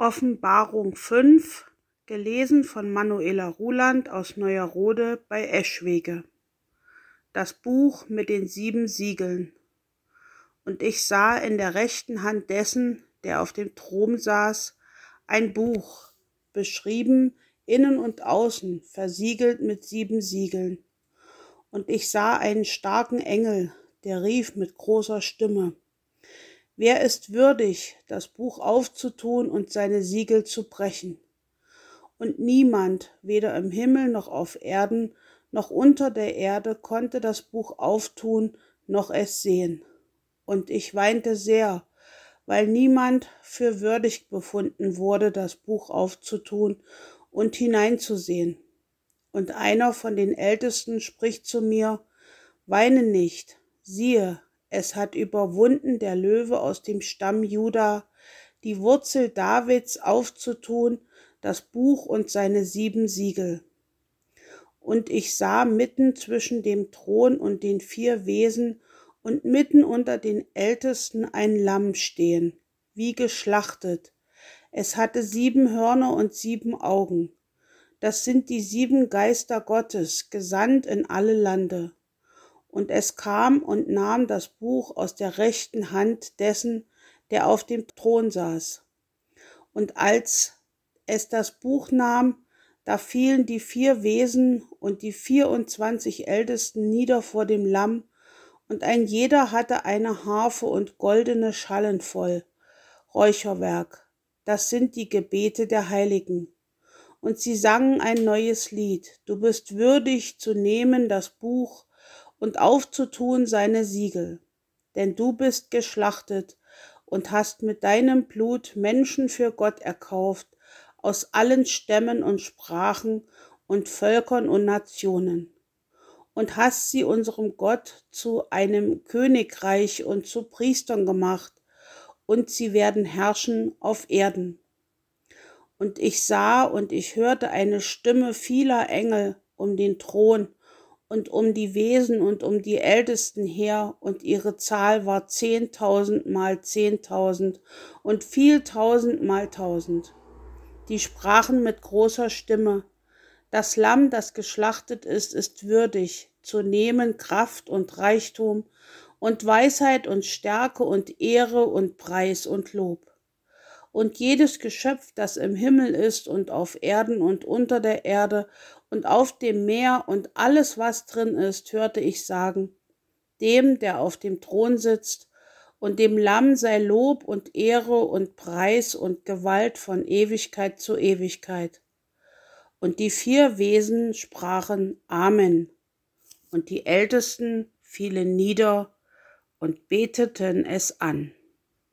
Offenbarung 5, gelesen von Manuela Ruland aus Neuerode bei Eschwege. Das Buch mit den sieben Siegeln. Und ich sah in der rechten Hand dessen, der auf dem Thron saß, ein Buch, beschrieben innen und außen, versiegelt mit sieben Siegeln. Und ich sah einen starken Engel, der rief mit großer Stimme, Wer ist würdig, das Buch aufzutun und seine Siegel zu brechen? Und niemand, weder im Himmel noch auf Erden noch unter der Erde, konnte das Buch auftun noch es sehen. Und ich weinte sehr, weil niemand für würdig befunden wurde, das Buch aufzutun und hineinzusehen. Und einer von den Ältesten spricht zu mir, Weine nicht, siehe, es hat überwunden der Löwe aus dem Stamm Juda, die Wurzel Davids aufzutun, das Buch und seine sieben Siegel. Und ich sah mitten zwischen dem Thron und den vier Wesen und mitten unter den Ältesten ein Lamm stehen, wie geschlachtet. Es hatte sieben Hörner und sieben Augen. Das sind die sieben Geister Gottes, gesandt in alle Lande. Und es kam und nahm das Buch aus der rechten Hand dessen, der auf dem Thron saß. Und als es das Buch nahm, da fielen die vier Wesen und die vierundzwanzig Ältesten nieder vor dem Lamm, und ein jeder hatte eine Harfe und goldene Schallen voll, Räucherwerk, das sind die Gebete der Heiligen. Und sie sangen ein neues Lied, du bist würdig zu nehmen das Buch und aufzutun seine Siegel. Denn du bist geschlachtet und hast mit deinem Blut Menschen für Gott erkauft, aus allen Stämmen und Sprachen und Völkern und Nationen, und hast sie unserem Gott zu einem Königreich und zu Priestern gemacht, und sie werden herrschen auf Erden. Und ich sah und ich hörte eine Stimme vieler Engel um den Thron und um die Wesen und um die Ältesten her, und ihre Zahl war zehntausend mal zehntausend und vieltausend mal tausend. Die sprachen mit großer Stimme, das Lamm, das geschlachtet ist, ist würdig, zu nehmen Kraft und Reichtum und Weisheit und Stärke und Ehre und Preis und Lob und jedes Geschöpf, das im Himmel ist und auf Erden und unter der Erde und auf dem Meer und alles, was drin ist, hörte ich sagen, dem, der auf dem Thron sitzt, und dem Lamm sei Lob und Ehre und Preis und Gewalt von Ewigkeit zu Ewigkeit. Und die vier Wesen sprachen Amen. Und die Ältesten fielen nieder und beteten es an.